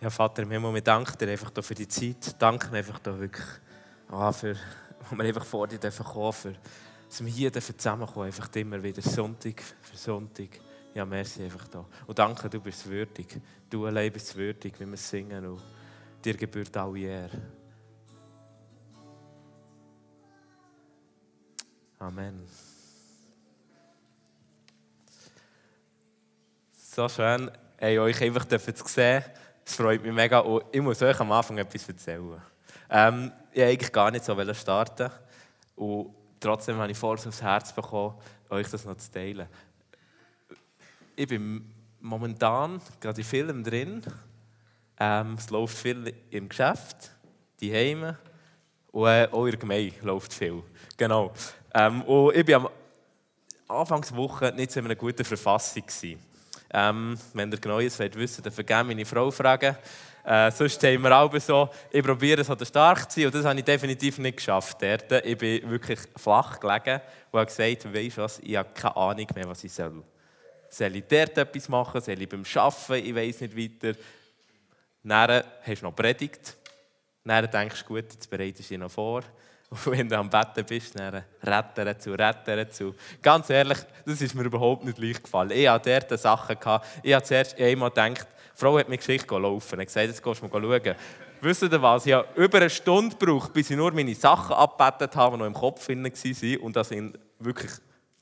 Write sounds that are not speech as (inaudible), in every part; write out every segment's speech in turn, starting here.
Ja, Vater im Himmel, wir danken dir einfach für die Zeit. Danke einfach da wirklich, ah, für, wo wir einfach vor dir kommen dürfen, dass wir hier zusammenkommen, einfach immer wieder Sonntag für Sonntag. Ja, merci einfach da. Und danke, du bist würdig. Du allein bist würdig, wie wir singen. Und dir gebührt alle Ehre. Amen. So schön, euch einfach zu sehen. Es freut mich mega. Und ich muss euch am Anfang etwas erzählen. Ähm, ich wollte eigentlich gar nicht so starten. Und trotzdem habe ich vor, aufs Herz bekommen, euch das noch zu teilen. Ich bin momentan gerade in Filmen drin. Ähm, es läuft viel im Geschäft, die Heime und äh, auch in der Gemeinde läuft viel. Genau. Ähm, und ich war am Anfangswoche nicht so in einer guten Verfassung. Gewesen. Ähm, wenn ihr genau jetzt wissen dann vergeben meine Frau fragen. Äh, sonst haben wir auch so, ich probiere es stark zu sein und das habe ich definitiv nicht geschafft. Dort. Ich bin wirklich flach gelegen und habe gesagt, weißt du was, ich habe keine Ahnung mehr, was ich soll. Soll ich dort etwas machen? Soll ich beim Arbeiten? Ich weiß nicht weiter. Dann hast du noch Predigt. Dann denkst du, gut, jetzt bereitest du dich noch vor. Und (laughs) wenn du am Betten bist, dann retten zu, retten zu. Ganz ehrlich, das ist mir überhaupt nicht leicht gefallen. Ich hatte dort Sachen. Ich habe zuerst einmal gedacht, die Frau hat mir Geschichte laufen. Ich gesagt, jetzt gehst du mal schauen. Wisst ihr was? Ich habe über eine Stunde gebraucht, bis ich nur meine Sachen abbettet habe, die noch im Kopf waren. Und das sind wirklich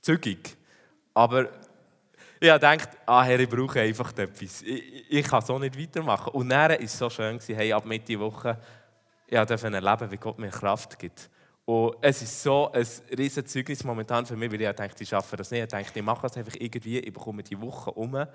zügig. Aber ich habe gedacht, ah, Herr, ich brauche einfach etwas. Ich, ich kann so nicht weitermachen. Und dann war es so schön, hey, ab Mitte Woche ich durfte erleben, wie Gott mir Kraft gibt. Und es ist so ein riesiges Zeugnis momentan für mich, weil ich denke, ich schaffe das nicht. Ich denke, ich mache es einfach irgendwie, ich bekomme die Woche um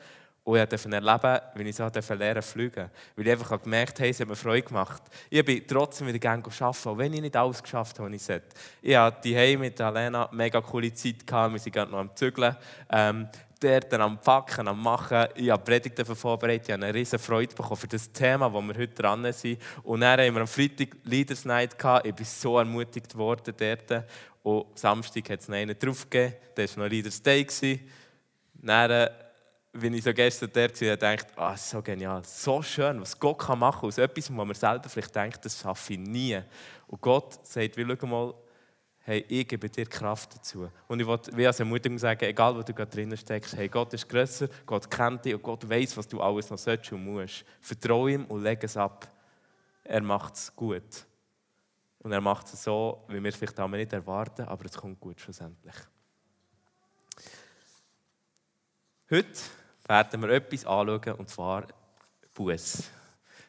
und ich durfte erleben, wie ich so lernen fliegen Weil ich einfach gemerkt habe, es hat mir Freude gemacht. Ich bin trotzdem wieder gerne arbeiten, auch wenn ich nicht alles geschafft habe, was ich sollte. Ich hatte die mit Alena mega coole Zeit, gehabt. wir sind gerade noch am Zügeln. Ähm, dort am Packen, am Machen. Ich habe Predigten vorbereitet, ich habe eine riesige Freude bekommen für das Thema, wo wir heute dran sind. Und dann haben wir am Freitag Leaders Night gehabt. Ich bin so ermutigt worden dort. Und Samstag hat es noch einen draufgegeben. Das war noch Leaders Day. Dann, wenn ich so gestern dort war, dachte ich, ah, so genial, so schön, was Gott machen kann aus etwas, wo man selber vielleicht denkt, das schaffe ich nie. Und Gott sagt, wie schau mal, hey, ich gebe dir Kraft dazu. Und ich will wie als Ermutigung sagen, egal wo du gerade drinnen steckst, hey, Gott ist grösser, Gott kennt dich und Gott weiß, was du alles noch sollst und musst. Vertraue ihm und leg es ab. Er macht es gut. Und er macht es so, wie wir es vielleicht auch nicht erwarten, aber es kommt gut schlussendlich. Heute werden wir etwas anschauen, und zwar Buß.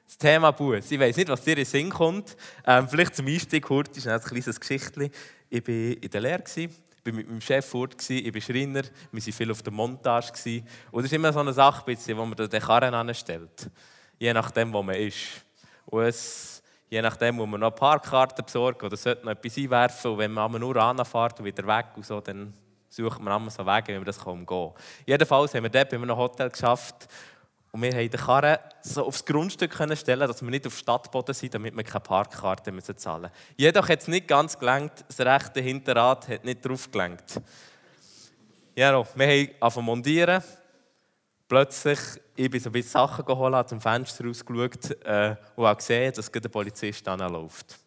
Das Thema Buß. Ich weiß nicht, was dir in den Sinn kommt. Ähm, vielleicht zum Einstieg kurz ist ein kleines Geschichtchen. Ich war in der Lehre, ich war mit meinem Chef fort, ich bin Schreiner, wir waren viel auf der Montage. Und das ist immer so eine Sache, wo man den Karren anstellt. Je nachdem, wo man ist. Und es, je nachdem, wo man noch Parkkarten besorgt oder sollte noch etwas einwerfen. Und wenn man nur anfährt und wieder weg und so, dann sucht man immer so Wege, wie man das umgehen kann. Jedenfalls haben wir dort bei einem Hotel geschafft und wir haben den Karren so aufs Grundstück können stellen, dass wir nicht auf Stadtboden sind, damit wir keine Parkkarte müssen zahlen müssen. Jedoch hat es nicht ganz gelangt, das rechte Hinterrad hat nicht drauf gelangt. Ja, wir haben angefangen montieren. Plötzlich, ich bin so ein bisschen Sachen geholt, habe zum Fenster rausgeschaut äh, und habe gesehen, dass der Polizist anläuft.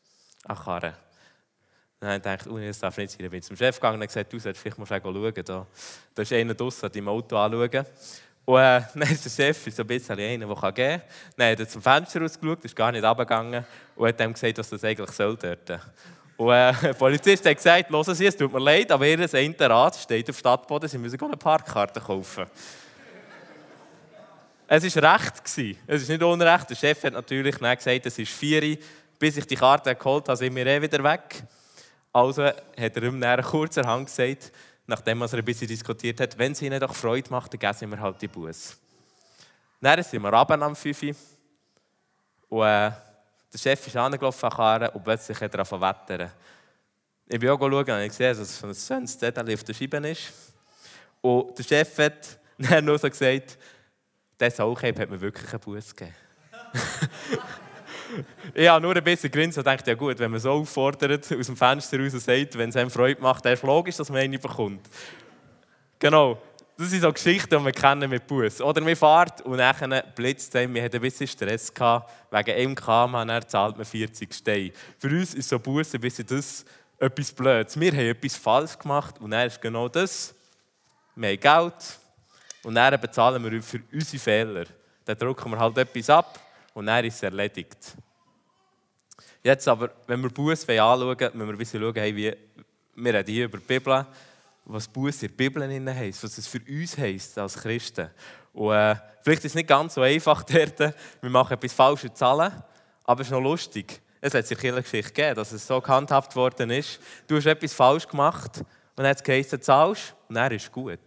An Karren. Dann habe ich gedacht, oh, das darf nicht sein. Dann bin ich zum Chef gegangen und gesagt, du solltest vielleicht mal schauen. Da, da ist einer draussen, an deinem Auto anschauen. Und äh, (laughs) dann ist der Chef so ein bisschen einer, der geben kann. Dann hat er zum Fenster rausgeschaut, ist gar nicht runtergegangen und hat ihm gesagt, was das eigentlich soll dort. Und äh, (laughs) der Polizist hat gesagt, hören Sie, es tut mir leid, aber Ihr Rad steht auf Stadtboden, Sie müssen eine Parkkarte kaufen. es war recht. Es ist nicht unrecht. Der Chef hat natürlich gesagt, es ist vier Bis ich die Karte geholt habe, sind wir eh wieder weg. Also hat er ihm kurzerhand gesagt, nachdem er ein bisschen diskutiert hat, wenn es ihnen doch Freude macht, dann geben mir halt die Buß. Dann sind wir runter am 5 und äh, der Chef ist angelaufen und plötzlich hat er angefangen wettern. Ich bin auch schauen und ich sehe, dass ein schönes Zettel auf der Scheibe ist. Und der Chef hat (laughs) dann nur so gesagt, der Sauchheim hat mir wirklich einen Buß gegeben. (laughs) ich habe nur ein bisschen grinsen und dachte, ja gut, wenn man so auffordert, aus dem Fenster raus sagt, wenn es einem Freude macht, dann ist logisch, dass man einen bekommt. Genau. Das sind so Geschichten, die wir kennen mit Bus. Oder wir fahren und dann blitzt es wir hatten ein bisschen Stress gehabt, wegen Kamera, dann zahlt man 40 Steine. Für uns ist so Bus ein bisschen das etwas Blödes. Wir haben etwas falsch gemacht und dann ist genau das. Wir haben Geld und dann bezahlen wir für unsere Fehler. Dann drücken wir halt etwas ab und dann ist erledigt. Jetzt aber, wenn wir Buß anschauen, müssen wir bisschen schauen, hey, wie, wir reden hier über die Bibel, was Buß in der Bibel heisst, was es für uns heisst als Christen. Und äh, vielleicht ist es nicht ganz so einfach (laughs) dort, wir machen etwas falsche Zahlen, aber es ist noch lustig. Es hat sich in der Geschichte gegeben, dass es so gehandhabt worden ist. Du hast etwas falsch gemacht und dann hat es geheißen, zahlst und dann ist gut.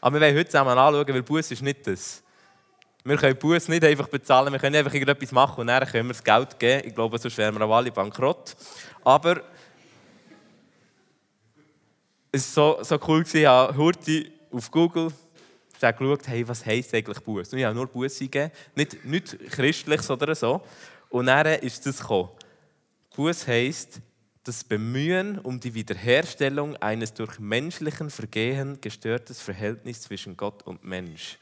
Aber wir wollen heute zusammen anschauen, weil Buß ist nicht das. Wir können Buß nicht einfach bezahlen, wir können einfach irgendetwas machen und dann können wir das Geld geben. Ich glaube, sonst wären wir auch alle bankrott. Aber es war so, so cool, ich habe Hurti auf Google geschaut, hey, was heisst eigentlich Buß? Und ich habe nur Buß eingegeben, nicht, nicht christliches oder so. Und dann ist das gekommen. Buß heisst, das Bemühen um die Wiederherstellung eines durch menschlichen Vergehen gestörtes Verhältnis zwischen Gott und Mensch.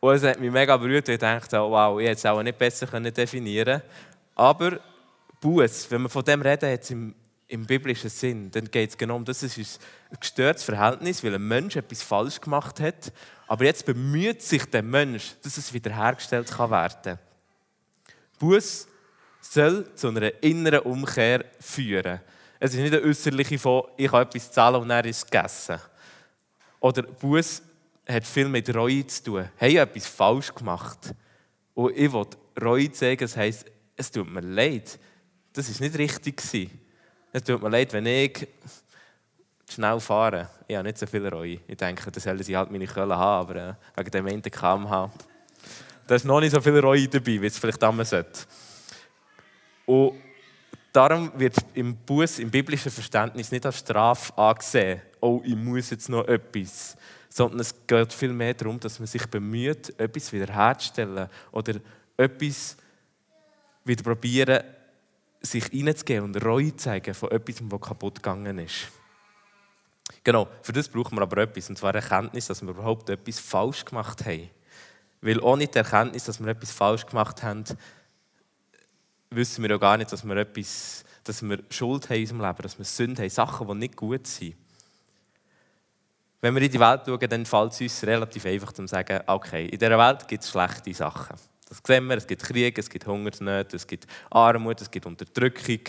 Und es hat mich mega berührt, ich dachte, oh, wow, ich hätte es auch nicht besser definieren können. Aber Buß, wenn wir von dem reden, jetzt im, im biblischen Sinn, dann geht es genau um das. Es ist ein gestörtes Verhältnis, weil ein Mensch etwas falsch gemacht hat. Aber jetzt bemüht sich der Mensch, dass es wiederhergestellt kann werden kann. Buß soll zu einer inneren Umkehr führen. Es ist nicht eine äußerliche von, ich habe etwas zahlen und dann ist es gegessen. Oder Buß hat viel mit Reue zu tun. Habe ich etwas falsch gemacht? Und ich will Reue zeigen, das heisst, es tut mir leid. Das war nicht richtig. Es tut mir leid, wenn ich schnell fahre. Ich habe nicht so viel Reue. Ich denke, das sollen sie halt meine Köln haben, aber äh, wegen dem einen kmh. Da ist noch nicht so viel Reue dabei, wie es vielleicht damals sollte. Und darum wird im Buß, im biblischen Verständnis nicht als Strafe angesehen, oh, ich muss jetzt noch etwas sondern es geht vielmehr darum, dass man sich bemüht, etwas wiederherzustellen oder etwas wieder probieren, sich reinzugeben und Reue zeigen von etwas, was kaputt gegangen ist. Genau, für das brauchen wir aber etwas, und zwar Erkenntnis, dass wir überhaupt etwas falsch gemacht haben. Weil ohne die Erkenntnis, dass wir etwas falsch gemacht haben, wissen wir ja gar nicht, dass wir etwas, dass wir Schuld haben in unserem Leben, dass wir Sünde haben, Sachen, die nicht gut sind. Wenn wir in die Welt schauen, dann fällt es uns relativ einfach zu sagen, okay, in dieser Welt gibt es schlechte Sachen. Das sehen wir, es gibt Krieg, es gibt Hungersnöte, es gibt Armut, es gibt Unterdrückung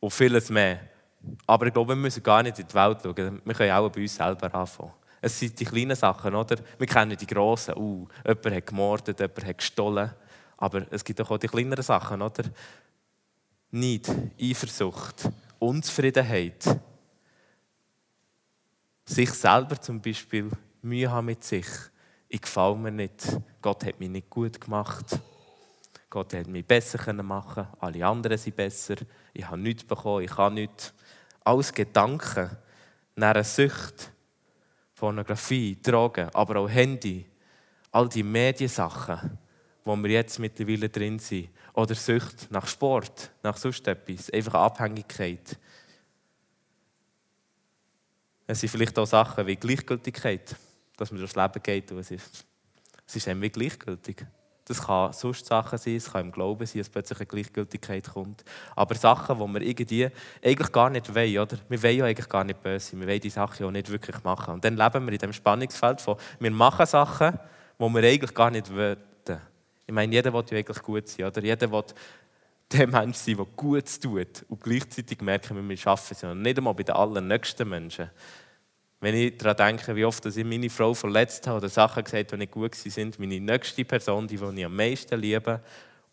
und vieles mehr. Aber ich glaube, wir müssen gar nicht in die Welt schauen. Wir können auch bei uns selber anfangen. Es sind die kleinen Sachen, oder? Wir kennen die grossen. Uh, jemand hat gemordet, jemand hat gestohlen. Aber es gibt auch die kleineren Sachen, oder? Neid, Eifersucht, Unzufriedenheit sich selber zum Beispiel Mühe haben mit sich. Ich gefalle mir nicht. Gott hat mich nicht gut gemacht. Gott hat mich besser machen Alle anderen sind besser. Ich habe nichts bekommen. Ich kann nichts. Alles Gedanken nach einer Sucht. Pornografie, Drogen, aber auch Handy. All die Mediensachen, wo wir jetzt mittlerweile drin sind. Oder Sucht nach Sport, nach sonst etwas. Einfach Abhängigkeit. Es sind vielleicht auch Sachen wie Gleichgültigkeit, dass man durchs Leben geht und es ist, es ist irgendwie gleichgültig. Das kann sonst Sachen sein, es kann im Glauben sein, dass plötzlich eine Gleichgültigkeit kommt. Aber Sachen, die wir irgendwie eigentlich gar nicht wollen, oder? Wir wollen ja eigentlich gar nicht böse sein, wir wollen die Sachen ja nicht wirklich machen. Und dann leben wir in dem Spannungsfeld von, wir machen Sachen, die wir eigentlich gar nicht wollen. Ich meine, jeder will ja eigentlich gut sein, oder? Jeder will der Mensch sein, der gut tut. Und gleichzeitig merken wir, wir schaffen es ja nicht einmal bei den allernächsten Menschen. Wenn ich daran denke, wie oft ich meine Frau verletzt habe oder Sachen gesagt habe, die nicht gut sind, meine nächste Person, die, die ich am meisten liebe,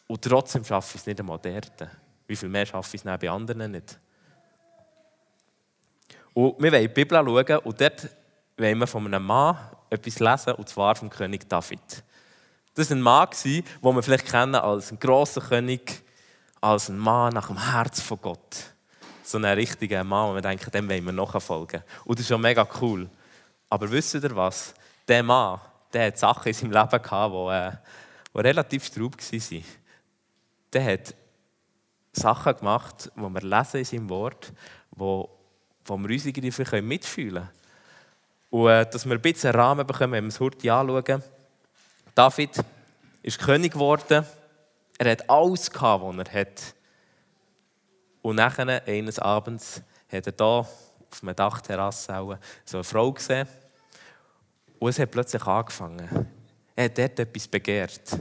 und trotzdem schaffe ich es nicht einmal dort. Wie viel mehr schaffe ich es bei anderen nicht? Und wir wollen die Bibel schauen und dort wollen wir von einem Mann etwas lesen, und zwar vom König David. Das war ein Mann, den wir vielleicht kennen als ein grosser König, als ein Mann nach dem Herz von Gott. So ein richtiger Mann, wo wir denken, dem wollen wir nachfolgen. Und das ist schon mega cool. Aber wisst ihr was? Der Mann, der hat Sachen in seinem Leben gehabt, die, äh, die relativ straub waren. Der hat Sachen gemacht, die wir lesen in seinem Wort, wo, wo wir uns irgendwie mitfühlen können. Und äh, dass wir ein bisschen Rahmen bekommen, wenn wir es heute anschauen. David ist König geworden. Er hat alles gehabt, was er hat. Und nachher, eines Abends, hat er hier auf einer Dachterrasse so eine Frau gesehen. Und es hat plötzlich angefangen. Er hat dort etwas begehrt.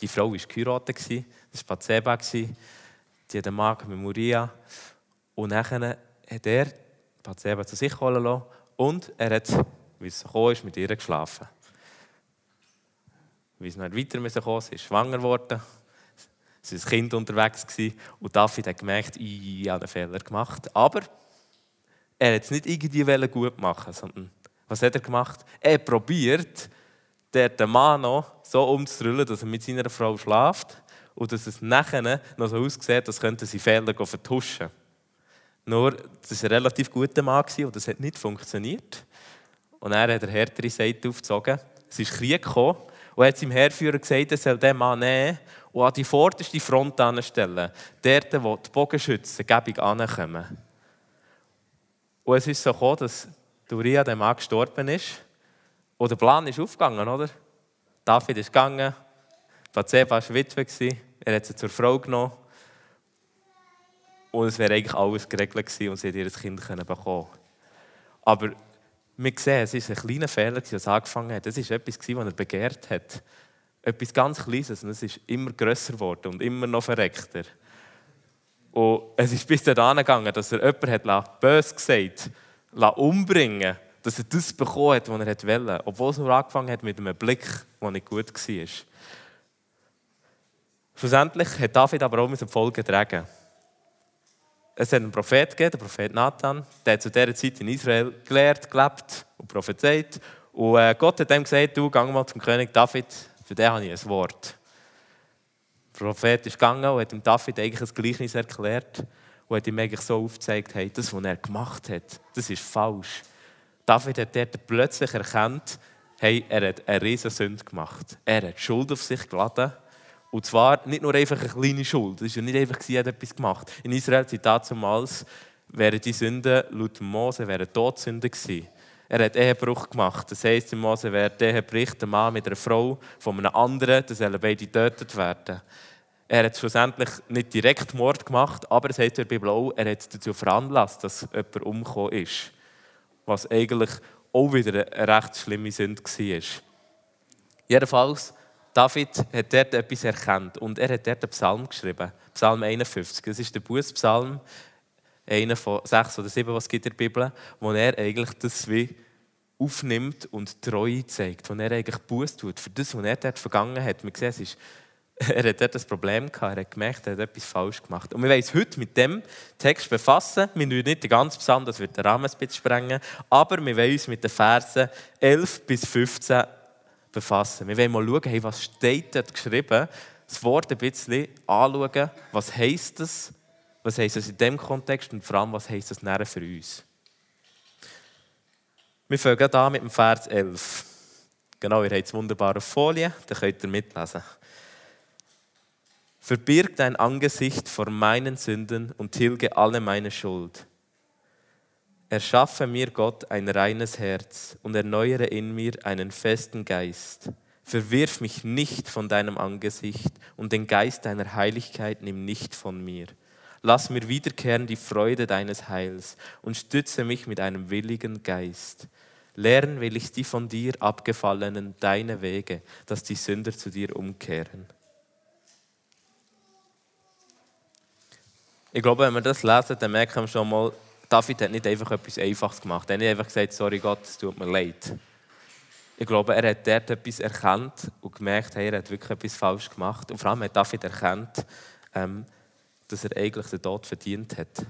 Die Frau war geheiratet, das war Bathseba, die hat einen Mann mit Muria. Und nachher hat er Bathseba zu sich holen lassen und er hat, wie es gekommen ist, mit ihr geschlafen. Wie es nicht weiter müssen kommen, sie ist schwanger geworden, war ein Kind unterwegs gewesen, und David hat gemerkt, ich habe einen Fehler gemacht. Aber er hat es nicht irgendwie gut machen sondern was hat er gemacht? Er probiert, den Mann noch so umzurüllen, dass er mit seiner Frau schläft und dass es nachher noch so aussieht, als könnte sie Fehler vertuschen. Nur, das war ein relativ guter Mann und das hat nicht funktioniert. Und er hat der härtere Seite aufgezogen. Es ist Krieg gekommen und er hat seinem Heerführer gesagt, er soll den Mann nehmen und an die vorderste Front anstellen. Dort, wo die Bogenschützen gebig ankommen. Und es ist so gekommen, dass Uriah, der Mann, gestorben ist. Und der Plan ist aufgegangen, oder? David ist gegangen, Bathseba war Witwe, er hat sie zur Frau genommen. Und es wäre eigentlich alles geregelt gewesen und sie hätte ihr Kind bekommen Aber wir sehen, es war ein kleiner Fehler, es angefangen hat. Es war etwas, was er begehrt hat. Etwas ganz Kleines und es ist immer grösser geworden und immer noch verreckter. Und es ist bis dahin gegangen, dass er jemanden hat bös gesagt umbringen dass er das bekommen hat, was er wollte. Obwohl es nur angefangen hat mit einem Blick, der nicht gut war. Schlussendlich hat David aber auch mit Volk getragen. Es hat einen Prophet gegeben, den Prophet Nathan, der hat zu dieser Zeit in Israel gelehrt, gelebt und prophezeit. Und äh, Gott hat ihm gesagt, du, geh mal zum König David, für den habe ich ein Wort. Der Prophet ist gegangen und hat ihm David eigentlich das Gleichnis erklärt und hat ihm eigentlich so aufgezeigt, hey, das, was er gemacht hat, das ist falsch. David hat dort plötzlich erkannt, hey, er hat eine riesige Sünde gemacht. Er hat Schuld auf sich geladen. Und zwar nicht nur einfach eine kleine Schuld. Es war nicht einfach, er hat etwas gemacht. In Israel sind damals, wären die Sünden laut Mose wären Todsünden gewesen. Er hat Ehebruch gemacht. Das heisst, in Mose wäre der Ehebricht ein Mann mit einer Frau von einem anderen, dass sollen beide getötet werden. Er hat schlussendlich nicht direkt Mord gemacht, aber es heißt in der Bibel auch, er hat dazu veranlasst, dass jemand umgekommen ist. Was eigentlich auch wieder eine recht schlimme Sünde war. Jedenfalls, David hat dort etwas erkannt und er hat dort einen Psalm geschrieben. Psalm 51. Das ist der Bußpsalm, einer von sechs oder sieben, was es gibt in der Bibel, wo er eigentlich das wie aufnimmt und Treue zeigt, wo er eigentlich Buß tut für das, was er dort vergangen hat. Man sieht, es ist (laughs) er hat dort ein Problem gehabt, er hat gemerkt, er hat etwas falsch gemacht. Und wir wollen uns heute mit dem Text befassen. Wir wollen nicht den ganzen Psalm, das wird den Rahmen ein bisschen sprengen, aber wir wollen uns mit den Versen 11 bis 15 befassen. Wir wollen mal schauen, hey, was steht dort geschrieben, das Wort ein bisschen anschauen, was heisst das, was heisst das in diesem Kontext und vor allem, was heisst das näher für uns. Wir fangen an mit dem Vers 11. Genau, ihr habt wunderbare Folie, da könnt ihr mitlesen. Verbirg dein Angesicht vor meinen Sünden und tilge alle meine Schuld. Erschaffe mir Gott ein reines Herz und erneuere in mir einen festen Geist. Verwirf mich nicht von deinem Angesicht und den Geist deiner Heiligkeit nimm nicht von mir. Lass mir wiederkehren die Freude deines Heils und stütze mich mit einem willigen Geist. Lehren will ich die von dir abgefallenen deine Wege, dass die Sünder zu dir umkehren. Ich glaube, wenn wir das lesen, dann merken wir schon mal, David hat nicht einfach etwas Einfaches gemacht. Er hat nicht einfach gesagt, sorry Gott, es tut mir leid. Ich glaube, er hat dort etwas erkannt und gemerkt, hey, er hat wirklich etwas falsch gemacht. Und vor allem hat David erkannt, ähm, dass er eigentlich den Tod verdient hat.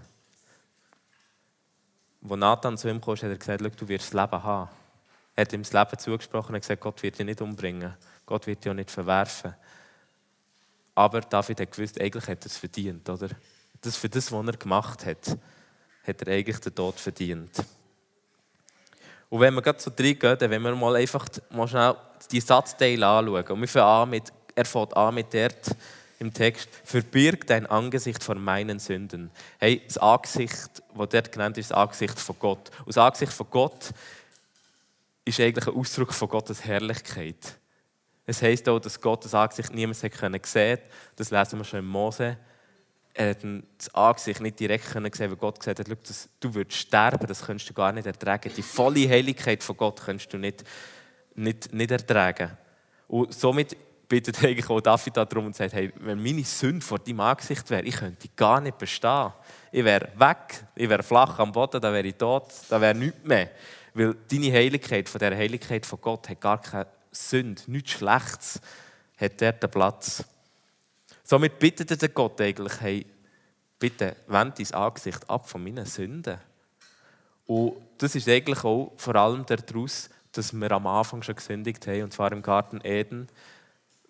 Als Nathan zu ihm kam, hat er gesagt, du wirst das Leben haben. Er hat ihm das Leben zugesprochen und gesagt, Gott wird dich nicht umbringen. Gott wird dich auch nicht verwerfen. Aber David hat gewusst, eigentlich hat er es verdient, oder? das für das, was er gemacht hat, hat er eigentlich den Tod verdient. Und wenn wir gerade so reingehen, dann wollen wir mal einfach mal schnell die Satzteile anschauen. Und wir fangen an mit, er fängt an mit dort im Text, verbirg dein Angesicht vor meinen Sünden. Hey, das Angesicht, das dort genannt ist, das Angesicht von Gott. Und das Angesicht von Gott ist eigentlich ein Ausdruck von Gottes Herrlichkeit. Es heisst auch, dass Gottes Angesicht niemand sehen konnte. Das lesen wir schon in Mose. Er hat das Angesicht nicht direkt sehen weil Gott gesagt hat, du würdest sterben, das kannst du gar nicht ertragen. Die volle Heiligkeit von Gott kannst du nicht, nicht, nicht ertragen. Und somit bittet eigentlich auch David darum und sagt, hey, wenn meine Sünde vor deinem Angesicht wäre, ich könnte gar nicht bestehen. Ich wäre weg, ich wäre flach am Boden, da wäre ich tot, da wäre nichts mehr. Weil deine Heiligkeit, von der Heiligkeit von Gott, hat gar keine Sünde, nichts Schlechtes, hat dort den Platz. Somit bittet der Gott eigentlich, hey, bitte wend dein Angesicht ab von meinen Sünden. Und das ist eigentlich auch vor allem daraus, dass wir am Anfang schon gesündigt haben, und zwar im Garten Eden.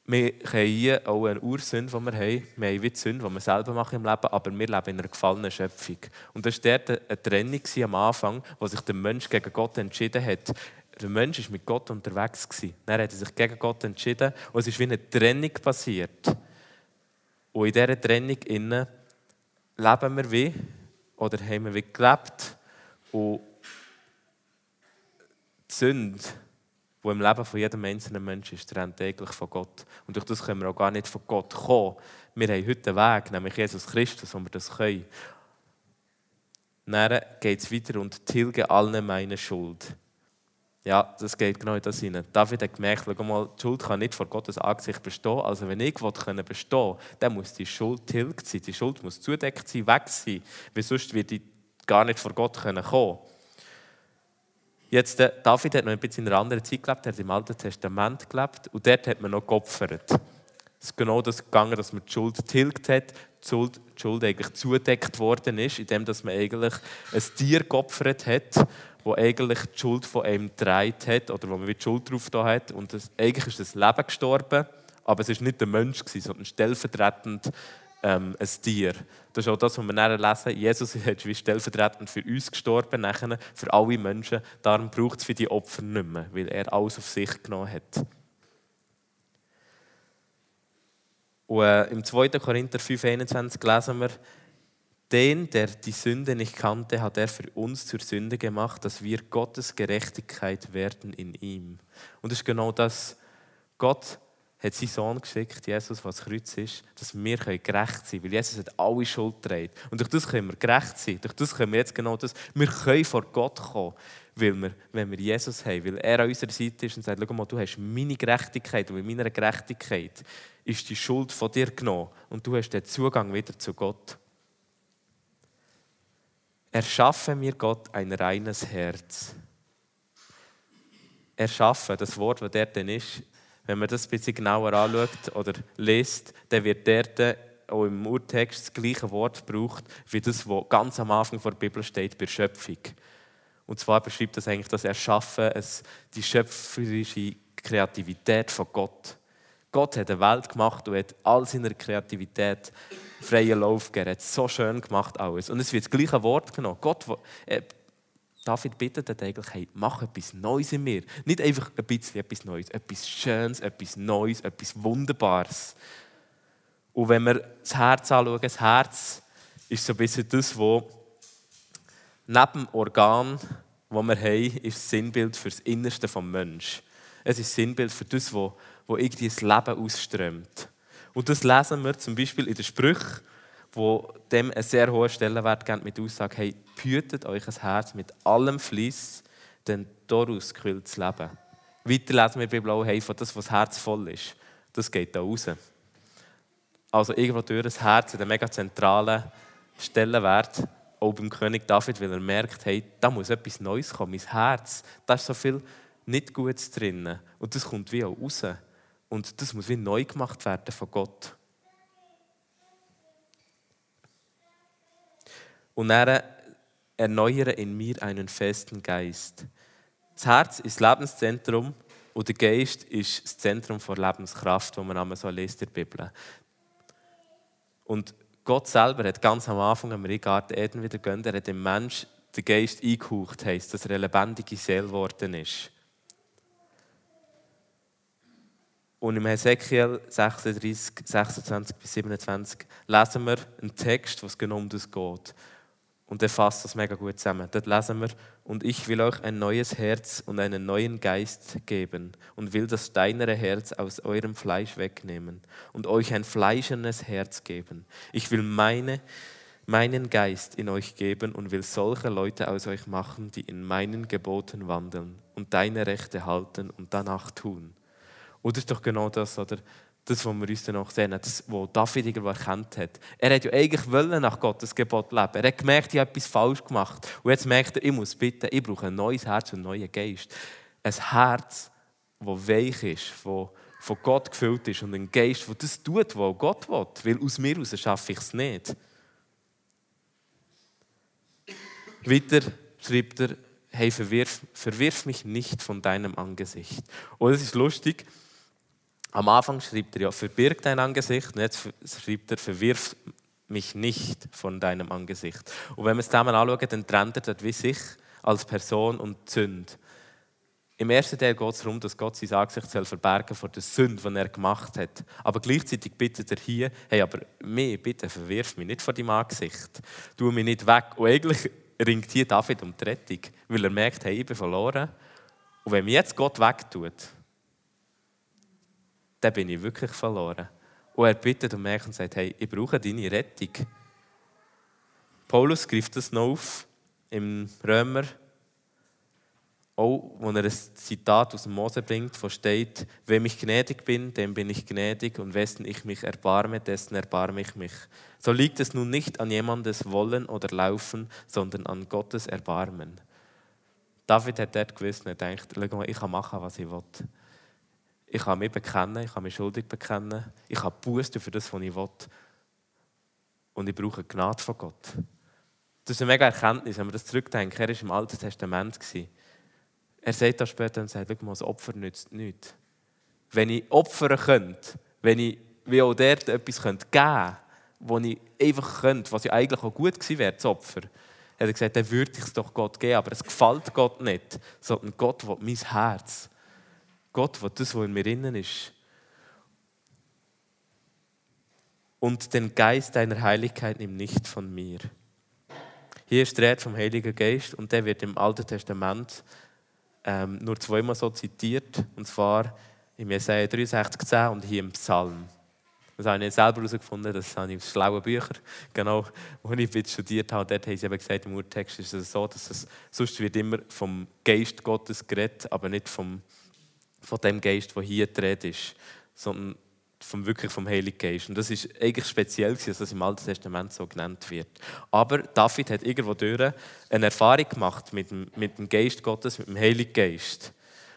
Wir haben hier auch eine Ursünde, die wir haben. Wir haben wie die Sünde, die wir selber machen im Leben, aber wir leben in einer gefallenen Schöpfung. Und das war dort eine Trennung am Anfang, wo sich der Mensch gegen Gott entschieden hat. Der Mensch war mit Gott unterwegs. Dann hat er sich gegen Gott entschieden und es ist wie eine Trennung passiert. Und in dieser Trennung innen leben wir wie, oder haben wir wie gelebt. Und die Sünde, die im Leben von jedem einzelnen Menschen ist, trennt täglich von Gott. Und durch das können wir auch gar nicht von Gott kommen. Wir haben heute einen Weg, nämlich Jesus Christus, wo wir das können. Dann geht es weiter und tilge alle meine Schuld. Ja, das geht genau in das hinein. David hat gemerkt, schau mal, die Schuld kann nicht vor Gottes Angesicht bestehen. Also wenn ich bestehen will, dann muss die Schuld tilgt sein. Die Schuld muss zudeckt sein, weg sein. Weil sonst wird die gar nicht vor Gott kommen können. Jetzt, äh, David hat noch ein bisschen in einer anderen Zeit gelebt, er hat im Alten Testament gelebt und dort hat man noch geopfert. Es ist genau das gegangen, dass man die Schuld tilgt hat, die Schuld, die Schuld eigentlich zudeckt worden ist, indem dass man eigentlich ein Tier geopfert hat, wo eigentlich die Schuld von einem getragen hat oder wo man die Schuld drauf hat. Und das, eigentlich ist das Leben gestorben, aber es ist nicht der Mensch sondern stellvertretend ähm, ein Tier. Das ist auch das, was wir dann lesen. Jesus ist wie stellvertretend für uns gestorben, nachher für alle Menschen. Darum braucht es für die Opfer nicht mehr, weil er alles auf sich genommen hat. Und äh, im 2. Korinther 5,21 lesen wir, den, der die Sünde nicht kannte, hat er für uns zur Sünde gemacht, dass wir Gottes Gerechtigkeit werden in ihm. Und das ist genau das. Gott hat seinen Sohn geschickt, Jesus, was Kreuz ist, dass wir gerecht sein können. Weil Jesus hat alle Schuld getragen. Und durch das können wir gerecht sein. Durch das können wir jetzt genau das. Wir können vor Gott kommen, weil wir, wenn wir Jesus haben, weil er an unserer Seite ist und sagt, schau mal, du hast meine Gerechtigkeit und mit meiner Gerechtigkeit ist die Schuld von dir genommen und du hast den Zugang wieder zu Gott. Erschaffe mir Gott ein reines Herz. Erschaffen, das Wort, das dort ist, wenn man das ein bisschen genauer anschaut oder liest, dann wird dort auch im Urtext das gleiche Wort gebraucht, wie das, was ganz am Anfang der Bibel steht, bei Schöpfung. Und zwar beschreibt das eigentlich das Erschaffen, die schöpferische Kreativität von Gott. Gott hat eine Welt gemacht und hat all seiner Kreativität freien Lauf gegeben. Er hat so schön gemacht alles. Und es wird das gleiche Wort genommen. Gott, äh, David bittet eigentlich, hey, mach etwas Neues in mir. Nicht einfach ein bisschen etwas Neues, etwas Schönes, etwas Neues, etwas Wunderbares. Und wenn wir das Herz anschauen, das Herz ist so ein bisschen das, was neben dem Organ, das wir haben, ist das Sinnbild für das Innerste des Menschen. Es ist das Sinnbild für das, was irgendwie das Leben ausströmt. Und das lesen wir zum Beispiel in den Sprüchen wo dem einen sehr hohen Stellenwert geben mit der Aussage, hey, behütet euch ein Herz mit allem Fleiss, denn daraus quillt das Leben. Weiter lesen wir Bibel auch, hey, von das, was Herz voll ist, das geht da raus. Also irgendwo durch das Herz, in der mega zentralen Stellenwert, auch beim König David, weil er merkt, hey, da muss etwas Neues kommen, mein Herz, da ist so viel nicht Gutes drin. Und das kommt wie auch raus. Und das muss wie neu gemacht werden von Gott. und er erneuere in mir einen festen Geist. Das Herz ist das Lebenszentrum und der Geist ist das Zentrum der Lebenskraft, wo man einmal so liest in der Bibel. Und Gott selber hat ganz am Anfang, wenn wir in Garten Eden wieder gehen, er hat dem Mensch den Geist eingehaucht, heisst, dass er eine lebendige Seele geworden ist. Und im Hesekiel 36, 26 bis 27 lesen wir einen Text, wo es genau um das geht. Und er fasst das mega gut zusammen. Dort lesen wir, und ich will euch ein neues Herz und einen neuen Geist geben und will das steinere Herz aus eurem Fleisch wegnehmen und euch ein fleischernes Herz geben. Ich will meine, meinen Geist in euch geben und will solche Leute aus euch machen, die in meinen Geboten wandeln und deine Rechte halten und danach tun. Das ist doch genau das, oder? Das, was wir uns dann auch sehen, das, was David erkannt hat. Er hat ja eigentlich nach Gottes Gebot leben. Er hat gemerkt, ich habe etwas falsch gemacht. Und jetzt merkt er, ich muss bitten, ich brauche ein neues Herz und einen neuen Geist. Ein Herz, das weich ist, das von Gott gefüllt ist und ein Geist, der das tut, was Gott will. Weil aus mir heraus schaffe ich es nicht. Weiter schreibt er, hey, verwirf, verwirf mich nicht von deinem Angesicht. Und es ist lustig, am Anfang schreibt er ja, verbirg dein Angesicht und jetzt schreibt er, verwirf mich nicht von deinem Angesicht. Und wenn wir es zusammen anschauen, dann trennt er das wie sich als Person und die Sünde. Im ersten Teil geht es darum, dass Gott sein Angesicht soll verbergen vor der Sünde, die er gemacht hat. Aber gleichzeitig bittet er hier, hey, aber mir, bitte verwirf mich nicht vor deinem Angesicht. Tu mich nicht weg. Und eigentlich ringt hier David um die Rettung, weil er merkt, hey, ich bin verloren. Und wenn mich jetzt Gott wegtut, dann bin ich wirklich verloren. Und er bittet und merkt und sagt, hey, ich brauche deine Rettung. Paulus greift das noch auf im Römer, auch wo er ein Zitat aus dem Mose bringt, wo steht, wenn ich gnädig bin, dem bin ich gnädig und wessen ich mich erbarme, dessen erbarme ich mich. So liegt es nun nicht an jemandes Wollen oder Laufen, sondern an Gottes Erbarmen. David hat dort gewusst und denkt, ich kann machen, was ich will. Ich kann mich bekennen, ich kann mich schuldig bekennen. Ich kann Buße für das, was ich will. Und ich brauche Gnade von Gott. Das ist eine mega Erkenntnis, wenn wir das zurückdenken. Er war im Alten Testament. Er sagt da später und sagt, das Opfer nützt nichts. Wenn ich opfern könnte, wenn ich wie auch dort etwas geben könnte, ich einfach könnte, was ja eigentlich auch gut gewesen wäre, das Opfer, hat er gesagt, dann würde ich es doch Gott geben. Aber es gefällt Gott nicht, sondern Gott will mein Herz. Gott will das, was in mir innen ist. Und den Geist deiner Heiligkeit nimm nicht von mir. Hier ist die Rede vom Heiligen Geist und der wird im Alten Testament ähm, nur zweimal so zitiert. Und zwar im Jesaja 63,10 und hier im Psalm. Das habe ich selber herausgefunden, das habe ich aus schlauen Büchern, genau, wo ich studiert habe. Dort haben sie eben gesagt, im Urtext ist es so, dass es sonst wird immer vom Geist Gottes geredet, aber nicht vom von dem Geist, der hier gedreht ist, sondern vom, wirklich vom Heiligen Geist. Und das ist eigentlich speziell, dass das im Alten Testament so genannt wird. Aber David hat irgendwo durch eine Erfahrung gemacht mit dem, mit dem Geist Gottes, mit dem Heiligen Geist.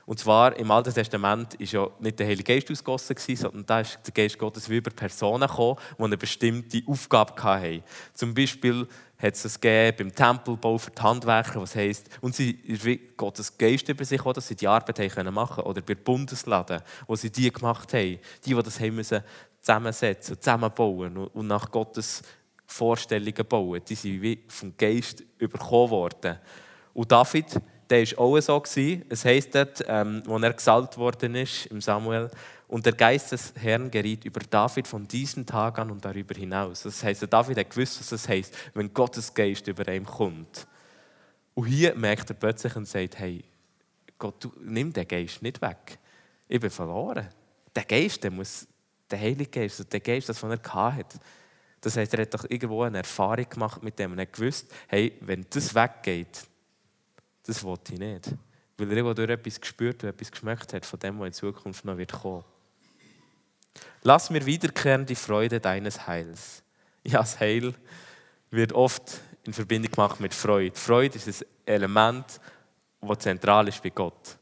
Und zwar im Alten Testament ist ja nicht der Heilige Geist ausgossen, sondern da ist der Geist Gottes wie über Personen gekommen, die eine bestimmte Aufgabe hatten. Zum Beispiel hat es es beim Tempelbau für die Handwerker, was heisst, und sie Gottes Geist über sich, dass sie die Arbeit machen Oder bei Bundesladen, wo sie die gemacht haben. Die, die das haben müssen zusammensetzen, zusammenbauen und nach Gottes Vorstellungen bauen, die sind wie vom Geist überkommen worden. Und David, der war auch so. Es heisst dort, ähm, als er gesalbt worden ist, im Samuel, und der Geist des Herrn geriet über David von diesem Tag an und darüber hinaus. Das heißt, David hat gewusst, was das heißt, wenn Gottes Geist über ihm kommt. Und hier merkt er plötzlich und sagt: Hey, Gott, du, nimm den Geist nicht weg. Ich bin verloren. Der Geist, der muss, der Heilige Geist, der Geist, das von er hat. Das heißt, er hat doch irgendwo eine Erfahrung gemacht mit dem und hat gewusst, hey, wenn das weggeht, das wollte ich nicht. Weil er durch etwas gespürt und etwas geschmeckt hat von dem, was in Zukunft noch wird kommen. Lass mir wiederkehren die Freude deines Heils. Ja, das Heil wird oft in Verbindung gemacht mit Freude. Freude ist ein Element, das zentral ist bei Gott.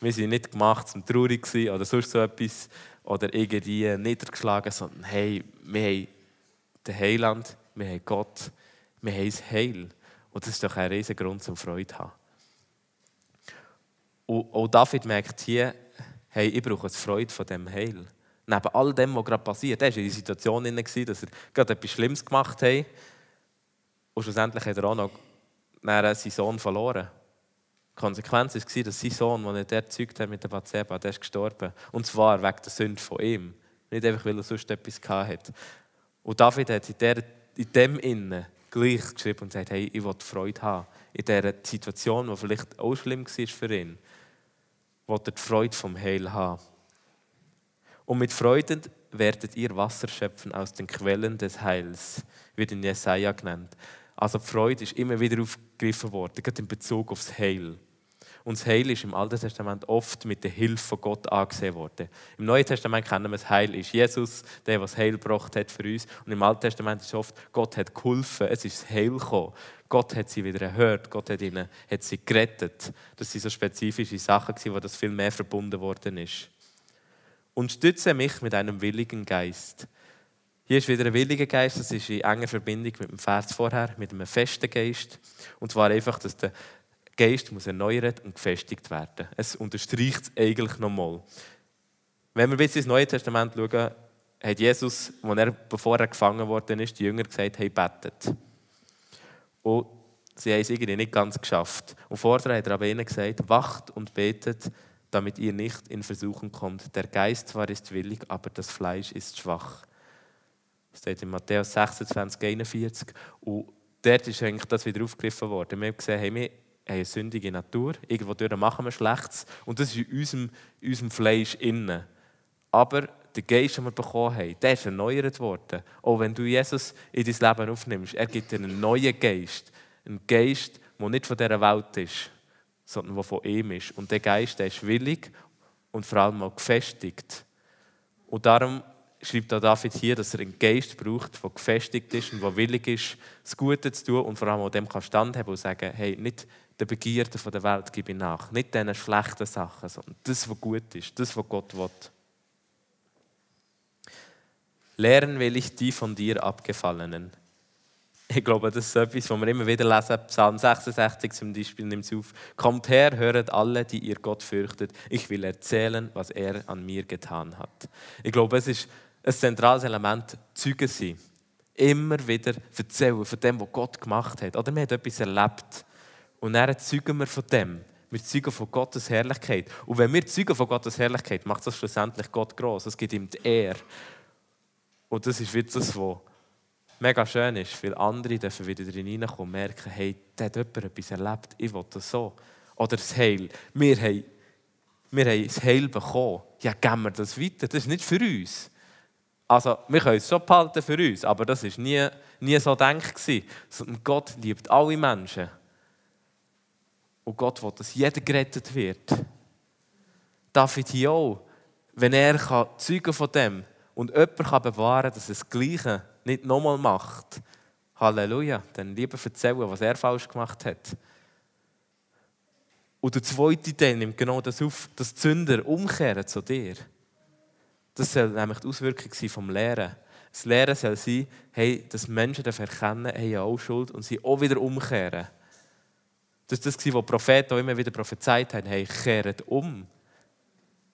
Wir sind nicht gemacht, um traurig zu sein oder sonst so etwas oder irgendwie niedergeschlagen, sondern hey, wir haben den Heiland, wir haben Gott, wir haben das Heil. Und das ist doch ein riesiger Grund zum Freude zu haben. Und auch David merkt hier, hey, ich brauche die Freude von dem Heil neben all dem, was gerade passiert, er war in der Situation, dass er gerade etwas Schlimmes gemacht hat. Und schlussendlich hat er auch noch seinen Sohn verloren. Die Konsequenz war, dass sein Sohn, den er erzeugt hat mit der Bathseba, der ist gestorben. Und zwar wegen der Sünde von ihm. Nicht einfach, weil er sonst etwas hatte. Und David hat in, der, in dem Innen gleich geschrieben und gesagt, hey, ich will Freude haben. in dieser Situation, die vielleicht auch schlimm war für ihn, will er die Freude vom Heil haben. Und mit Freuden werdet ihr Wasser schöpfen aus den Quellen des Heils, wird in Jesaja genannt. Also die Freude ist immer wieder aufgegriffen worden, gerade in Bezug aufs Heil. Und das Heil ist im Alten Testament oft mit der Hilfe von Gott angesehen worden. Im Neuen Testament kennen wir das Heil ist Jesus, der, das Heil gebracht hat für uns. Und im Alten Testament ist oft, Gott hat geholfen, es ist das Heil gekommen. Gott hat sie wieder erhört, Gott hat, ihnen, hat sie gerettet. Das sind so spezifische Sachen, wo das viel mehr verbunden worden ist. Und stütze mich mit einem willigen Geist. Hier ist wieder ein williger Geist, das ist in enger Verbindung mit dem Vers vorher, mit einem festen Geist. Und zwar einfach, dass der Geist muss erneuert und gefestigt werden. Es unterstreicht es eigentlich nochmal. Wenn wir bis ins Neue Testament schauen, hat Jesus, als er, bevor er gefangen worden ist, die Jünger gesagt, hey, betet. Und sie haben es irgendwie nicht ganz geschafft. Und vorher hat er aber ihnen gesagt, wacht und betet, damit ihr nicht in Versuchen kommt. Der Geist zwar ist willig, aber das Fleisch ist schwach. Das steht in Matthäus 26, 41. Und dort ist eigentlich das wieder aufgegriffen worden. Wir haben gesehen, hey, wir haben eine sündige Natur, irgendwo machen wir Schlechtes und das ist in unserem, unserem Fleisch innen. Aber der Geist, den wir bekommen haben, der ist erneuert worden. Auch wenn du Jesus in dein Leben aufnimmst, er gibt dir einen neuen Geist. Einen Geist, der nicht von dieser Welt ist, sondern der von ihm ist. Und der Geist, der ist willig und vor allem auch gefestigt. Und darum schreibt auch David hier, dass er einen Geist braucht, der gefestigt ist und der willig ist, das Gute zu tun und vor allem auch dem kann standhaben und sagen, hey, nicht der Begierde der Welt gebe ich nach. Nicht diesen schlechten Sachen, sondern das, was gut ist, das, was Gott will. Lehren will ich die von dir abgefallenen. Ich glaube, das ist etwas, was wir immer wieder lesen. Psalm 66 zum Beispiel nimmt es auf. Kommt her, höret alle, die ihr Gott fürchtet. Ich will erzählen, was er an mir getan hat. Ich glaube, es ist ein zentrales Element, Zeugen sein. Immer wieder erzählen von dem, was Gott gemacht hat. Oder man hat etwas erlebt. Und dann zeugen wir von dem. Wir zeugen von Gottes Herrlichkeit. Und wenn wir zeugen von Gottes Herrlichkeit, macht das schlussendlich Gott groß. Es gibt ihm die Ehre. Und das ist wieder das, was mega schön ist, weil andere dürfen wieder reinkommen und merken, hey, da hat jemand etwas erlebt, ich will das so. Oder das Heil. Wir haben, wir haben das Heil bekommen. Ja, geben wir das weiter. Das ist nicht für uns. Also, wir können es schon behalten für uns, aber das war nie, nie so gedacht. Gott liebt alle Menschen. Und Gott will, dass jeder gerettet wird. David hier auch. Wenn er zeugen von dem und jemand kann bewahren dass er das Gleiche nicht nochmal macht, Halleluja, dann lieber erzählen, was er falsch gemacht hat. Und der zweite Teil nimmt genau das auf, dass die Sünder umkehren zu dir. Das soll nämlich die Auswirkung sein vom Lehren. Das Lehren soll sein, hey, dass Menschen erkennen, haben ja auch Schuld und sie auch wieder umkehren. Das war das, was die Propheten auch immer wieder prophezeit haben. Hey, kehrt um.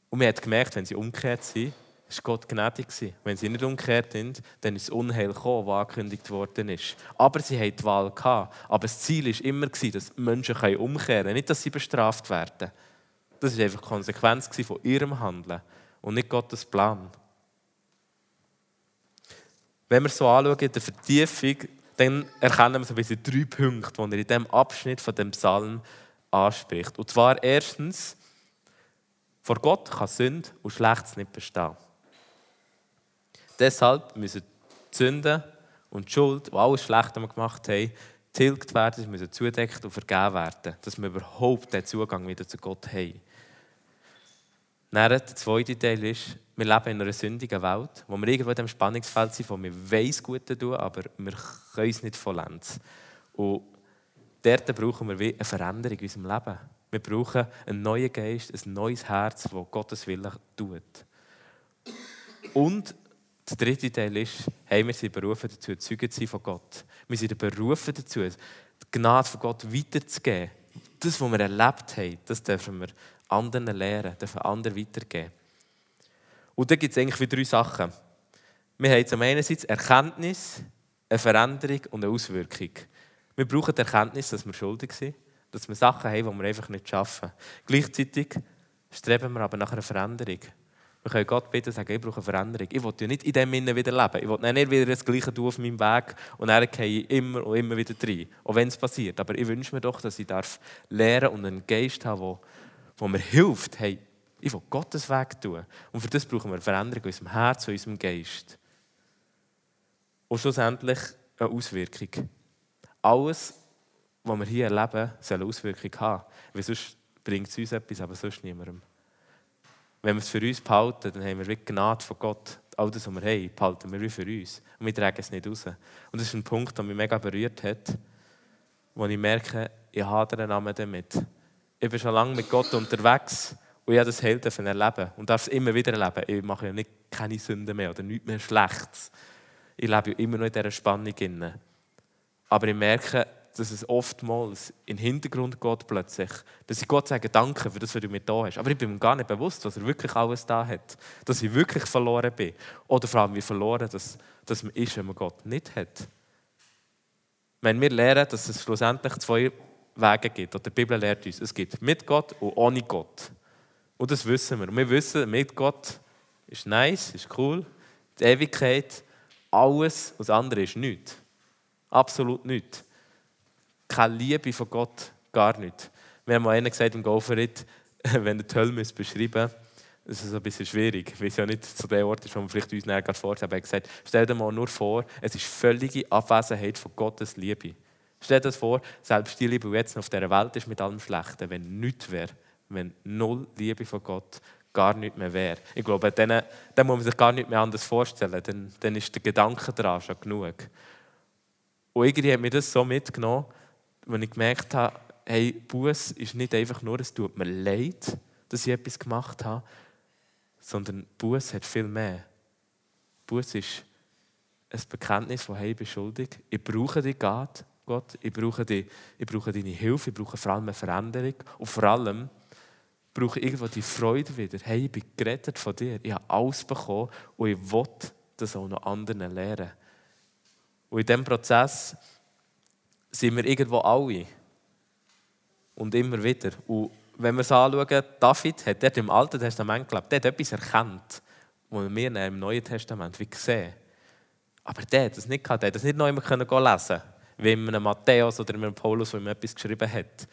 Und man hat gemerkt, wenn sie umgekehrt sind, ist Gott gnädig gewesen. Wenn sie nicht umgekehrt sind, dann ist das Unheil gekommen, das angekündigt worden ist. Aber sie hatten die Wahl. Gehabt. Aber das Ziel war immer, dass Menschen umkehren können, nicht, dass sie bestraft werden. Das war einfach die Konsequenz von ihrem Handeln und nicht Gottes Plan. Wenn wir so anschauen, in der Vertiefung, dann erkennen wir so ein bisschen drei Punkte, die er in diesem Abschnitt von dem Psalm anspricht. Und zwar erstens, vor Gott kann Sünde und Schlechtes nicht bestehen. Deshalb müssen die Sünden und die Schuld, die alles Schlechte, wir gemacht haben, tilgt werden, sie müssen zudeckt und vergeben werden, dass wir überhaupt den Zugang wieder zu Gott haben. Dann, der zweite Teil ist, wir leben in einer sündigen Welt, wo wir irgendwo in dem Spannungsfeld sind, wo wir weiss Gute tun, aber wir können es nicht vollends. Und dort brauchen wir eine Veränderung in unserem Leben. Wir brauchen einen neuen Geist, ein neues Herz, das Gottes Willen tut. Und der dritte Teil ist, hey, wir sind berufen dazu, Zeugen zu sein von Gott. Wir sind berufen dazu, die Gnade von Gott weiterzugeben. Das, was wir erlebt haben, das dürfen wir anderen lehren, dürfen anderen weitergeben. Und da gibt es eigentlich wie drei Sachen. Wir haben zum einen Erkenntnis, eine Veränderung und eine Auswirkung. Wir brauchen die Erkenntnis, dass wir schuldig sind, dass wir Sachen haben, die wir einfach nicht schaffen. Gleichzeitig streben wir aber nach einer Veränderung. Wir können Gott bitten sagen, ich brauche eine Veränderung. Ich will ja nicht in dem Innen wieder leben. Ich will nicht wieder das Gleiche tun auf meinem Weg und dann gehe ich immer und immer wieder rein. Auch wenn es passiert. Aber ich wünsche mir doch, dass ich darf und einen Geist habe, der, der mir hilft. Hey, ich will Gottes Weg tun. Und für das brauchen wir Veränderung in unserem Herz in unserem Geist. Und schlussendlich eine Auswirkung. Alles, was wir hier erleben, soll eine Auswirkung haben. Weil sonst bringt es uns etwas, aber sonst niemandem. Wenn wir es für uns behalten, dann haben wir wie Gnade von Gott. All das, was wir haben, behalten wir für uns. Und wir tragen es nicht raus. Und das ist ein Punkt, der mich mega berührt hat, wo ich merke, ich einen Namen damit. Ich bin schon lange mit Gott unterwegs und ich habe das Heil erleben und darf es immer wieder erleben. Ich mache ja nicht keine Sünden mehr oder nichts mehr Schlechtes. Ich lebe ja immer noch in dieser Spannung. Aber ich merke, dass es oftmals in den Hintergrund geht plötzlich, dass ich Gott sage, danke für das, was du mir da hast. Aber ich bin mir gar nicht bewusst, was er wirklich alles da hat. Dass ich wirklich verloren bin. Oder vor allem, wie verloren dass, dass man ist, wenn man Gott nicht hat. Wenn wir lernen, dass es schlussendlich zwei Wege gibt, oder die Bibel lehrt uns, es gibt mit Gott und ohne Gott. Und das wissen wir. Und wir wissen, mit Gott ist nice, ist cool, die Ewigkeit, alles, das andere ist nichts. Absolut nichts keine Liebe von Gott, gar nicht. Wir haben mal einen gesagt im Golferit, (laughs) wenn er die Hölle beschreiben müsste, das ist ein bisschen schwierig, weil es ja nicht zu dem Ort ist, wo man vielleicht uns näher vorstellen. Er hat gesagt, stell dir mal nur vor, es ist völlige Abwesenheit von Gottes Liebe. Stell dir das vor, selbst die Liebe, die jetzt auf dieser Welt ist, mit allem Schlechten, wenn nichts wäre, wenn null Liebe von Gott gar nicht mehr wäre. Ich glaube, dann, dann muss man sich gar nicht mehr anders vorstellen. Dann, dann ist der Gedanke daran schon genug. Und irgendwie hat mir das so mitgenommen, wenn ich gemerkt habe, hey, Buß ist nicht einfach nur, es tut mir leid, dass ich etwas gemacht habe, sondern Buß hat viel mehr. Buß ist ein Bekenntnis von, hey, ich bin schuldig, ich brauche dich, Gott, Gott ich, brauche die, ich brauche deine Hilfe, ich brauche vor allem eine Veränderung und vor allem brauche ich irgendwo die Freude wieder. Hey, ich bin gerettet von dir, ich habe alles bekommen und ich will das auch noch anderen lehren. Und in diesem Prozess sind wir irgendwo alle. Und immer wieder. Und wenn wir es anschauen, David hat dort im Alten Testament gelebt, der hat etwas erkannt, was wir im Neuen Testament wie sehen. Aber der hat das nicht gehabt, der hat das nicht noch immer lesen können, wie in einem Matthäus oder in einem Paulus, wo ihm etwas geschrieben hat.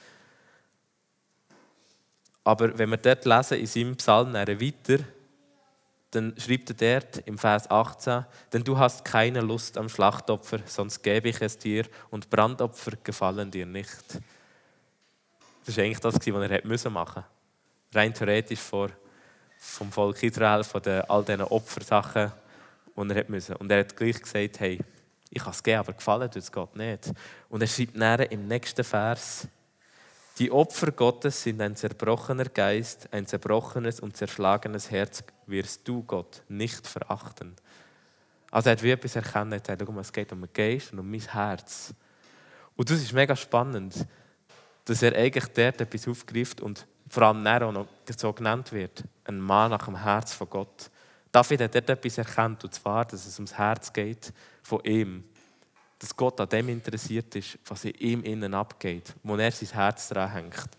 Aber wenn wir dort lesen, in seinem Psalm weiter, dann schreibt er dort im Vers 18, denn du hast keine Lust am Schlachtopfer, sonst gebe ich es dir und Brandopfer gefallen dir nicht. Das war eigentlich das, was er machen musste. Rein theoretisch vor, vom Volk Israel, von all diesen Opfersachen, die er müssen. Und er hat gleich gesagt, hey, ich kann es geben, aber gefallen tut es Gott nicht. Und er schreibt näher im nächsten Vers, die Opfer Gottes sind ein zerbrochener Geist, ein zerbrochenes und zerschlagenes Herz wirst du Gott nicht verachten. Also er hat wie etwas erkannt, er hat gesagt, es geht um den Geist und um mein Herz. Und das ist mega spannend, dass er eigentlich dort etwas aufgreift und vor allem auch noch so genannt wird, ein Mann nach dem Herz von Gott. David hat dort etwas erkannt, und zwar, dass es ums Herz geht von ihm dass Gott an dem interessiert ist, was in ihm innen abgeht, wo er sein Herz dran hängt.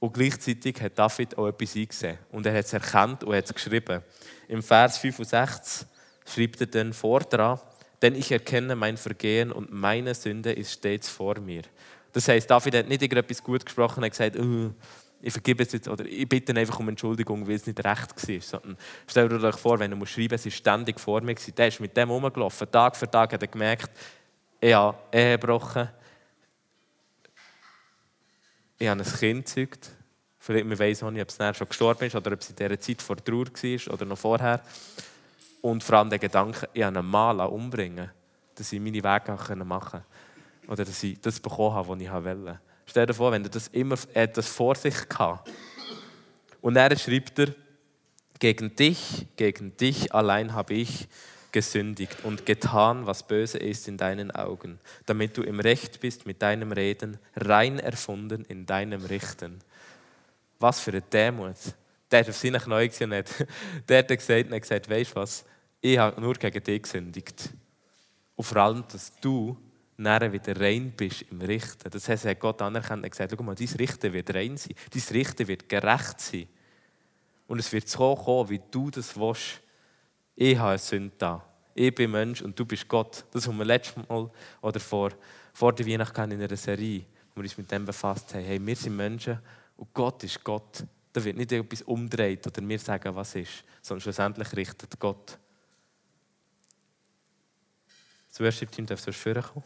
Und gleichzeitig hat David auch etwas eingesehen. Und er hat es erkannt und hat es geschrieben. Im Vers 65 schreibt er dann vor dran, denn ich erkenne mein Vergehen und meine Sünde ist stets vor mir. Das heißt, David hat nicht irgendetwas gut gesprochen, er hat gesagt, uh, ich vergebe es jetzt, oder ich bitte einfach um Entschuldigung, weil es nicht recht war. Stell dir euch vor, wenn er schreiben muss, es ist ständig vor mir. Der ist mit dem rumgelaufen. Tag für Tag hat er gemerkt, ich habe Ehe gebrochen. Ich habe ein Kind gezeugt. Vielleicht man weiß auch nicht, ob es schon gestorben ist oder ob es in dieser Zeit vor Trauer war oder noch vorher. Und vor allem der Gedanke, ich habe einen Mann umbringen dass ich meine Wege machen konnte. Oder dass ich das bekommen habe, was ich wollte. Stell dir vor, wenn er das immer er das vor sich hatte. Und er schreibt er, gegen dich, gegen dich allein habe ich gesündigt und getan, was böse ist in deinen Augen, damit du im Recht bist mit deinem Reden, rein erfunden in deinem Richten. Was für eine Demut. Der hat auf seine Knie gesehen (laughs) der hat gesagt, hat gesagt, weißt du was, ich habe nur gegen dich gesündigt. Und vor allem, dass du nachher wieder rein bist im Richten. Das heißt, er hat Gott anerkannt und gesagt, schau mal, dein Richten wird rein sein, dein Richten wird gerecht sein. Und es wird so kommen, wie du das willst. Ich habe eine Sünde da. Ich bin Mensch und du bist Gott. Das haben wir letztes Mal oder vor, vor der Weihnacht in einer Serie, wo wir uns mit dem befasst haben. Hey, wir sind Menschen und Gott ist Gott. Da wird nicht etwas umdreht oder wir sagen, was ist, sondern schlussendlich richtet Gott. Das Worship-Team darf so führen kommen.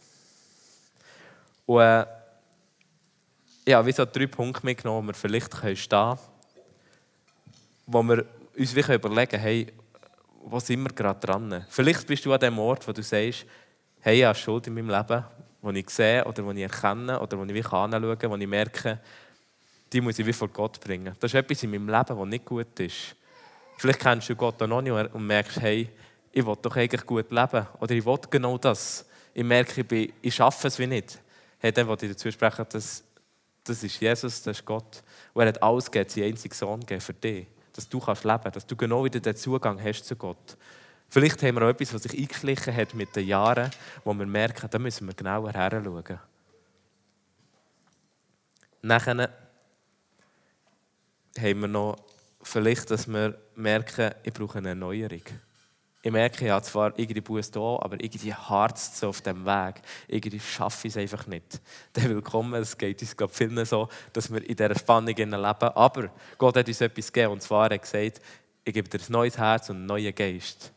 Und äh, ja, wie so drei Punkte mitgenommen, wo wir vielleicht stehen können, wo wir uns überlegen können, hey, wo sind wir gerade dran? Vielleicht bist du an dem Ort, wo du sagst, hey, ich habe Schuld in meinem Leben, die ich sehe oder die ich erkenne oder die ich anschauen kann, wo ich merke, die muss ich wie vor Gott bringen. Das ist etwas in meinem Leben, das nicht gut ist. Vielleicht kennst du Gott noch nicht und merkst, hey, ich will doch eigentlich gut leben. Oder ich will genau das. Ich merke, ich, bin, ich schaffe es wie nicht. Hey, wollte ich dazu sprechen, dass das ist Jesus, das ist Gott. Und er hat alles gegeben, seinen einzigen Sohn gegeben für dich. Dass du kannst leben dass du genau wieder den Zugang hast zu Gott. Vielleicht haben wir auch etwas, was sich eingeschlichen hat mit den Jahren, wo wir merken, da müssen wir genauer heranschauen. Nachher haben wir noch vielleicht, dass wir merken, ich brauche eine Erneuerung. Ich merke, ich habe zwar irgendwie Buß da, aber irgendwie hart so auf dem Weg. Irgendwie schaffe ich es einfach nicht. (laughs) Der Willkommen, es geht uns glaube vielen so, dass wir in dieser Spannung leben. Aber Gott hat uns etwas gegeben und zwar hat er gesagt, ich gebe dir ein neues Herz und einen neuen Geist.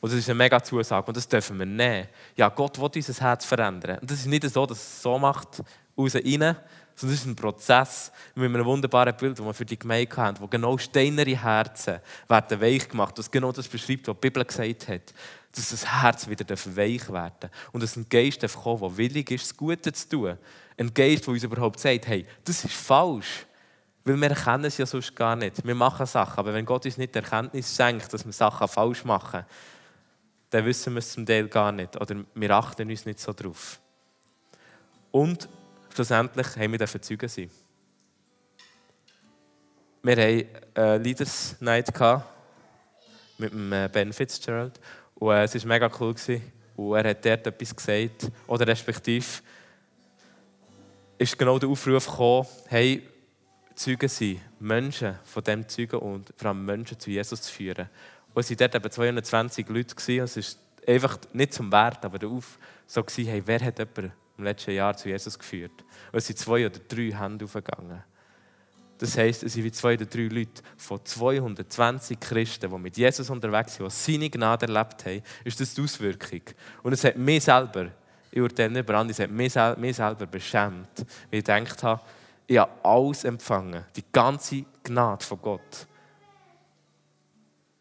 Und das ist eine mega Zusage und das dürfen wir nehmen. Ja, Gott will unser Herz verändern. Und das ist nicht so, dass es so macht, raus rein, sondern es ist ein Prozess mit einem wunderbaren Bild, das wir für die Gemeinde haben, wo genau steinere Herzen werden weich gemacht, was genau das beschreibt, was die Bibel gesagt hat, dass das Herz wieder weich werden darf. Und dass ein Geist kommen, der willig ist, das Gute zu tun. Ein Geist, der uns überhaupt sagt, hey, das ist falsch. Weil wir erkennen es ja sonst gar nicht. Wir machen Sachen, aber wenn Gott uns nicht die Erkenntnis schenkt, dass wir Sachen falsch machen, dann wissen wir es zum Teil gar nicht. Oder wir achten uns nicht so drauf. Und schlussendlich haben wir Zeugen sein. Wir hatten eine Leaders Night mit äh, Ben Fitzgerald und äh, es war mega cool. Und er hat dort etwas gesagt, oder respektive ist genau der Aufruf gekommen, hey, Zeugen sein, Menschen von dem Zeugen und vor allem Menschen zu Jesus zu führen. Und es waren dort eben 220 Leute. Es ist einfach nicht zum Wert, aber der Auf so gewesen, hey, wer hat jemanden im letzten Jahr zu Jesus geführt. Und es sind zwei oder drei Hände aufgegangen. Das heisst, es sind wie zwei oder drei Leute von 220 Christen, die mit Jesus unterwegs sind, die seine Gnade erlebt haben, ist das die Auswirkung. Und es hat mich selber, ich urteile nicht über andere, es hat mich, mich selber beschämt, weil ich gedacht habe, ich habe alles empfangen, die ganze Gnade von Gott.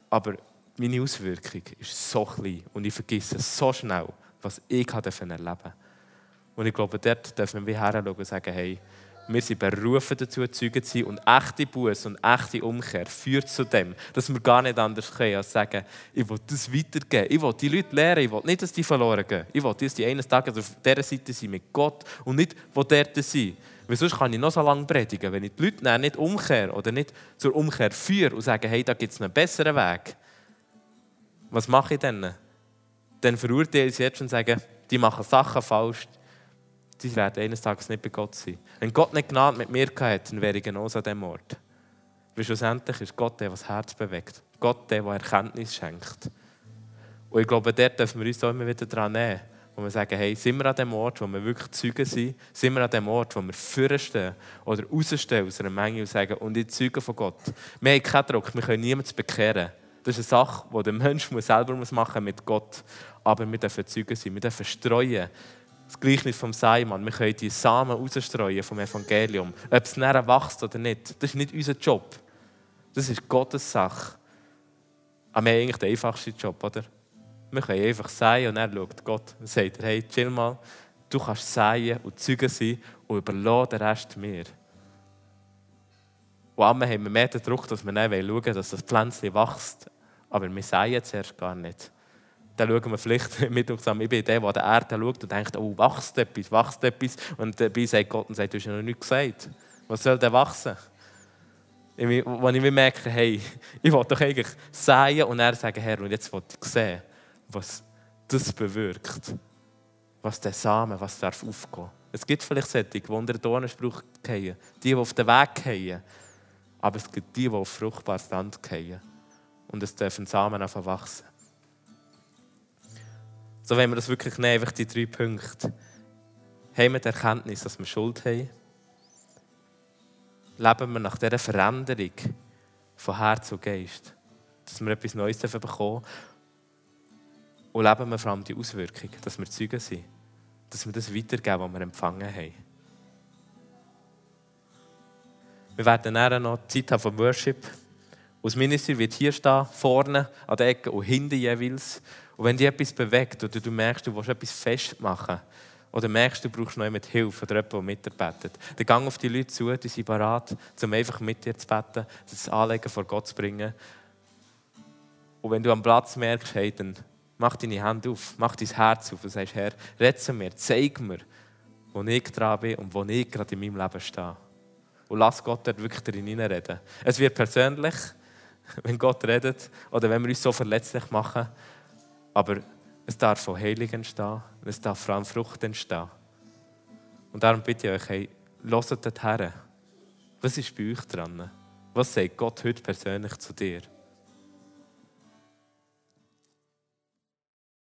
Aber meine Auswirkung ist so klein und ich vergesse so schnell, was ich erleben durfte. Und ich glaube, dort dürfen wir heranschauen und sagen, hey, wir sind berufen dazu, Zeugen zu sein. Und echte Buße und echte Umkehr führt zu dem, dass wir gar nicht anders können, als sagen, ich will das weitergeben. Ich will die Leute lehren. Ich will nicht, dass die verloren gehen. Ich will, dass die eines Tages auf dieser Seite sind mit Gott und nicht, wo dort sind. Weil sonst kann ich noch so lange predigen. Wenn ich die Leute nicht umkehre oder nicht zur Umkehr führe und sage, hey, da gibt es einen besseren Weg. Was mache ich dann? Dann verurteile ich sie jetzt und sage, die machen Sachen falsch, die werden eines Tages nicht bei Gott sein. Wenn Gott nicht Gnade mit mir gehabt dann wäre ich genauso an diesem Ort. Weil schlussendlich ist Gott der, der das Herz bewegt. Gott der, der Erkenntnis schenkt. Und ich glaube, dort dürfen wir uns auch immer wieder daran nehmen, wo wir sagen, hey, sind wir an dem Ort, wo wir wirklich Zeugen sind? Sind wir an dem Ort, wo wir vorstehen oder rausstehen aus einer Menge und sagen, und ich zeuge von Gott? Wir haben keinen Druck, wir können niemanden bekehren. Das ist eine Sache, die der Mensch selber machen muss mit Gott. Aber wir dürfen Zeugen sein, wir dürfen streuen das Gleichnis vom Seimann. Wir können die Samen rausstreuen vom Evangelium. Ob es näher wächst oder nicht, das ist nicht unser Job. Das ist Gottes Sache. Aber wir haben eigentlich den einfachsten Job, oder? Wir können einfach säen und er schaut Gott und sagt, hey, chill mal, du kannst säen und Zeugen sein und überlass den Rest mir. Und einmal haben wir mehr den Druck, dass wir dann schauen wollen, dass das Pflänzchen wächst. Aber wir säen zuerst gar nicht dann schauen wir vielleicht (laughs) mit uns zusammen. Ich bin der, der der Erde schaut und denkt, oh, wächst etwas, wächst etwas. Und dabei sagt Gott und sagt, du hast ja noch nichts gesagt. Was soll denn wachsen? Wenn ich merke, hey, (laughs) ich will doch eigentlich säen und er sagen, Herr, und jetzt will ich sehen, was das bewirkt. Was der Samen, was darf aufgehen. Es gibt vielleicht solche, die unter den Dornenspruch gehen, die, die auf den Weg gehen. Aber es gibt die, die auf fruchtbares Land fallen. Und es dürfen Samen einfach wachsen. So wenn wir das wirklich nehmen, einfach die drei Punkte. Haben wir die Erkenntnis, dass wir Schuld haben? Leben wir nach dieser Veränderung von Herz und Geist? Dass wir etwas Neues bekommen Und leben wir vor allem die Auswirkung, dass wir Zeugen sind? Dass wir das weitergeben, was wir empfangen haben? Wir werden dann noch Zeit haben vom Worship. Aus Ministry wird hier stehen, vorne an der Ecke und hinten jeweils. Und wenn dich etwas bewegt oder du merkst, du willst etwas festmachen oder merkst, du brauchst noch jemand Hilfe oder jemanden, der mitbetet, dann gang auf die Leute zu, die sind bereit, um einfach mit dir zu beten, das Anlegen vor Gott zu bringen. Und wenn du am Platz merkst, hey, dann mach deine Hände auf, mach dein Herz auf und sagst, Herr, zu mir, zeig mir, wo ich dran bin und wo ich gerade in meinem Leben stehe. Und lass Gott dort wirklich drin reden. Es wird persönlich, (laughs) wenn Gott redet oder wenn wir uns so verletzlich machen, aber es darf von Heilung entstehen, es darf vor allem Frucht entstehen. Und darum bitte ich euch, hey, hört dort her. Was ist bei euch dran? Was sagt Gott heute persönlich zu dir?